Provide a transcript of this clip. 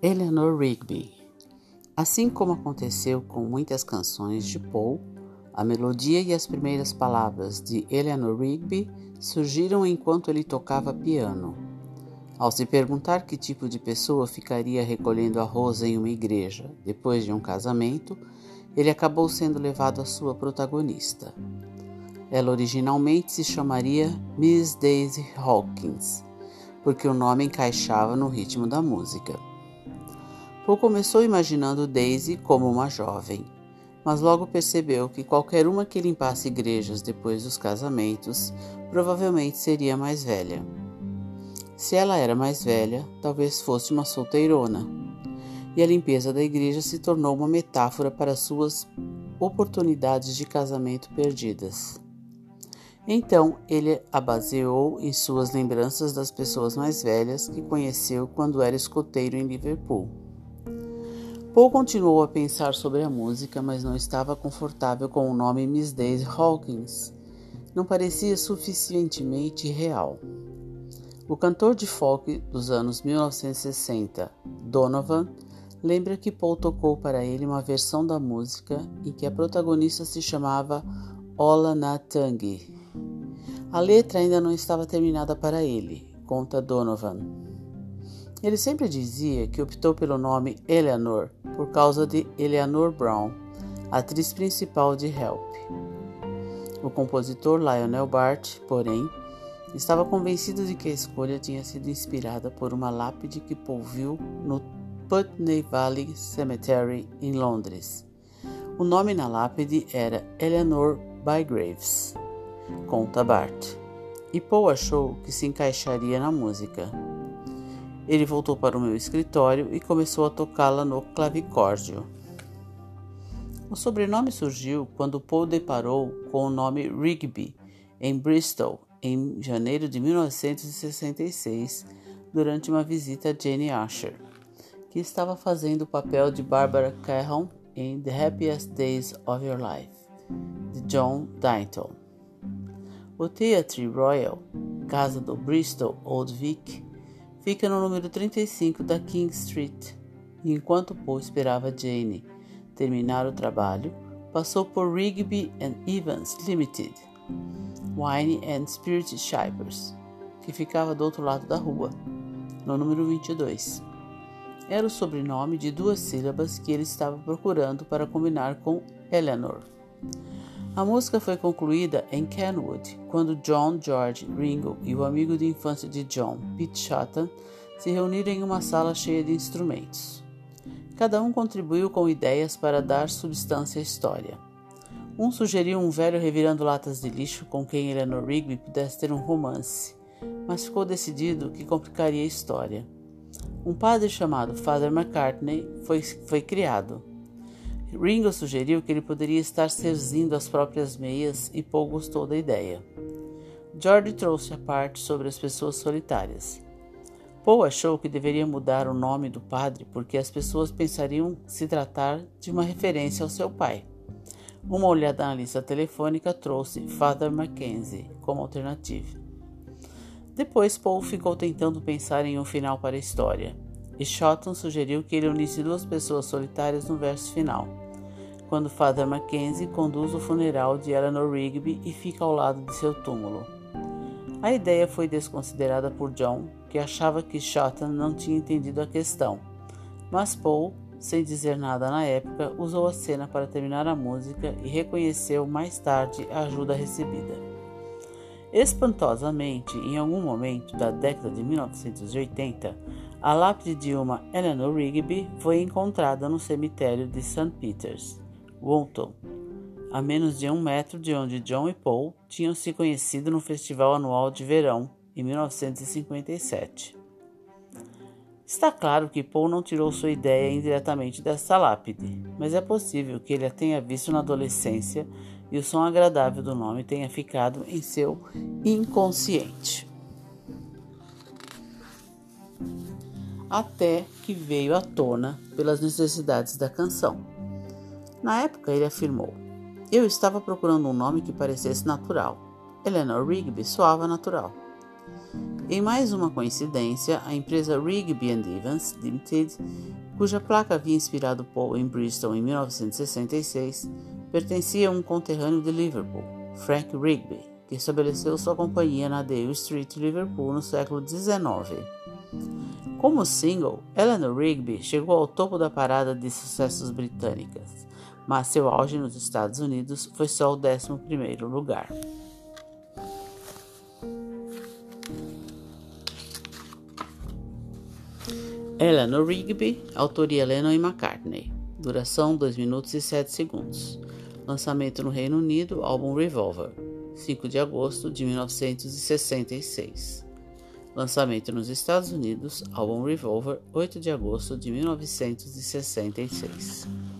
Eleanor Rigby. Assim como aconteceu com muitas canções de Paul, a melodia e as primeiras palavras de Eleanor Rigby surgiram enquanto ele tocava piano. Ao se perguntar que tipo de pessoa ficaria recolhendo arroz em uma igreja depois de um casamento, ele acabou sendo levado à sua protagonista. Ela originalmente se chamaria Miss Daisy Hawkins, porque o nome encaixava no ritmo da música. Paul começou imaginando Daisy como uma jovem, mas logo percebeu que qualquer uma que limpasse igrejas depois dos casamentos provavelmente seria mais velha. Se ela era mais velha, talvez fosse uma solteirona. E a limpeza da igreja se tornou uma metáfora para suas oportunidades de casamento perdidas. Então ele a baseou em suas lembranças das pessoas mais velhas que conheceu quando era escoteiro em Liverpool. Paul continuou a pensar sobre a música, mas não estava confortável com o nome Miss Daisy Hawkins. Não parecia suficientemente real. O cantor de folk dos anos 1960, Donovan, lembra que Paul tocou para ele uma versão da música em que a protagonista se chamava Ola Natangi. A letra ainda não estava terminada para ele, conta Donovan. Ele sempre dizia que optou pelo nome Eleanor por causa de Eleanor Brown, atriz principal de Help. O compositor Lionel Bart, porém, estava convencido de que a escolha tinha sido inspirada por uma lápide que Paul viu no Putney Valley Cemetery, em Londres. O nome na lápide era Eleanor Bygraves, conta Bart, e Paul achou que se encaixaria na música. Ele voltou para o meu escritório e começou a tocá-la no clavicórdio. O sobrenome surgiu quando Paul deparou com o nome Rigby em Bristol em janeiro de 1966 durante uma visita a Jane Asher, que estava fazendo o papel de Barbara Caron em The Happiest Days of Your Life, de John Dayton. O Theatre Royal, casa do Bristol Old Vic, fica no número 35 da King Street. E enquanto Paul esperava Jane terminar o trabalho, passou por Rigby and Evans Limited, Wine and Spirit Shippers, que ficava do outro lado da rua, no número 22. Era o sobrenome de duas sílabas que ele estava procurando para combinar com Eleanor. A música foi concluída em Kenwood, quando John George Ringo e o amigo de infância de John, Pete Shotton, se reuniram em uma sala cheia de instrumentos. Cada um contribuiu com ideias para dar substância à história. Um sugeriu um velho revirando latas de lixo com quem Eleanor Rigby pudesse ter um romance, mas ficou decidido que complicaria a história. Um padre chamado Father McCartney foi, foi criado, Ringo sugeriu que ele poderia estar serzindo as próprias meias e Paul gostou da ideia. George trouxe a parte sobre as pessoas solitárias. Paul achou que deveria mudar o nome do padre porque as pessoas pensariam se tratar de uma referência ao seu pai. Uma olhada na lista telefônica trouxe Father Mackenzie como alternativa. Depois, Paul ficou tentando pensar em um final para a história e Shotton sugeriu que ele unisse duas pessoas solitárias no verso final, quando Father Mackenzie conduz o funeral de Eleanor Rigby e fica ao lado de seu túmulo. A ideia foi desconsiderada por John, que achava que Shotton não tinha entendido a questão, mas Paul, sem dizer nada na época, usou a cena para terminar a música e reconheceu mais tarde a ajuda recebida. Espantosamente, em algum momento da década de 1980, a lápide de uma Eleanor Rigby foi encontrada no cemitério de St. Peters, Woolton, a menos de um metro de onde John e Paul tinham se conhecido no festival anual de verão em 1957. Está claro que Paul não tirou sua ideia indiretamente dessa lápide, mas é possível que ele a tenha visto na adolescência e o som agradável do nome tenha ficado em seu inconsciente. Até que veio à tona pelas necessidades da canção. Na época, ele afirmou: Eu estava procurando um nome que parecesse natural. Eleanor Rigby soava natural. Em mais uma coincidência, a empresa Rigby Evans Limited, cuja placa havia inspirado Paul em Bristol em 1966, pertencia a um conterrâneo de Liverpool, Frank Rigby, que estabeleceu sua companhia na Dale Street, Liverpool, no século XIX. Como single, Eleanor Rigby chegou ao topo da parada de sucessos britânicas, mas seu auge nos Estados Unidos foi só o 11º lugar. Eleanor Rigby, autoria Lennon e McCartney. Duração 2 minutos e 7 segundos. Lançamento no Reino Unido, álbum Revolver, 5 de agosto de 1966. Lançamento nos Estados Unidos, álbum Revolver, 8 de agosto de 1966.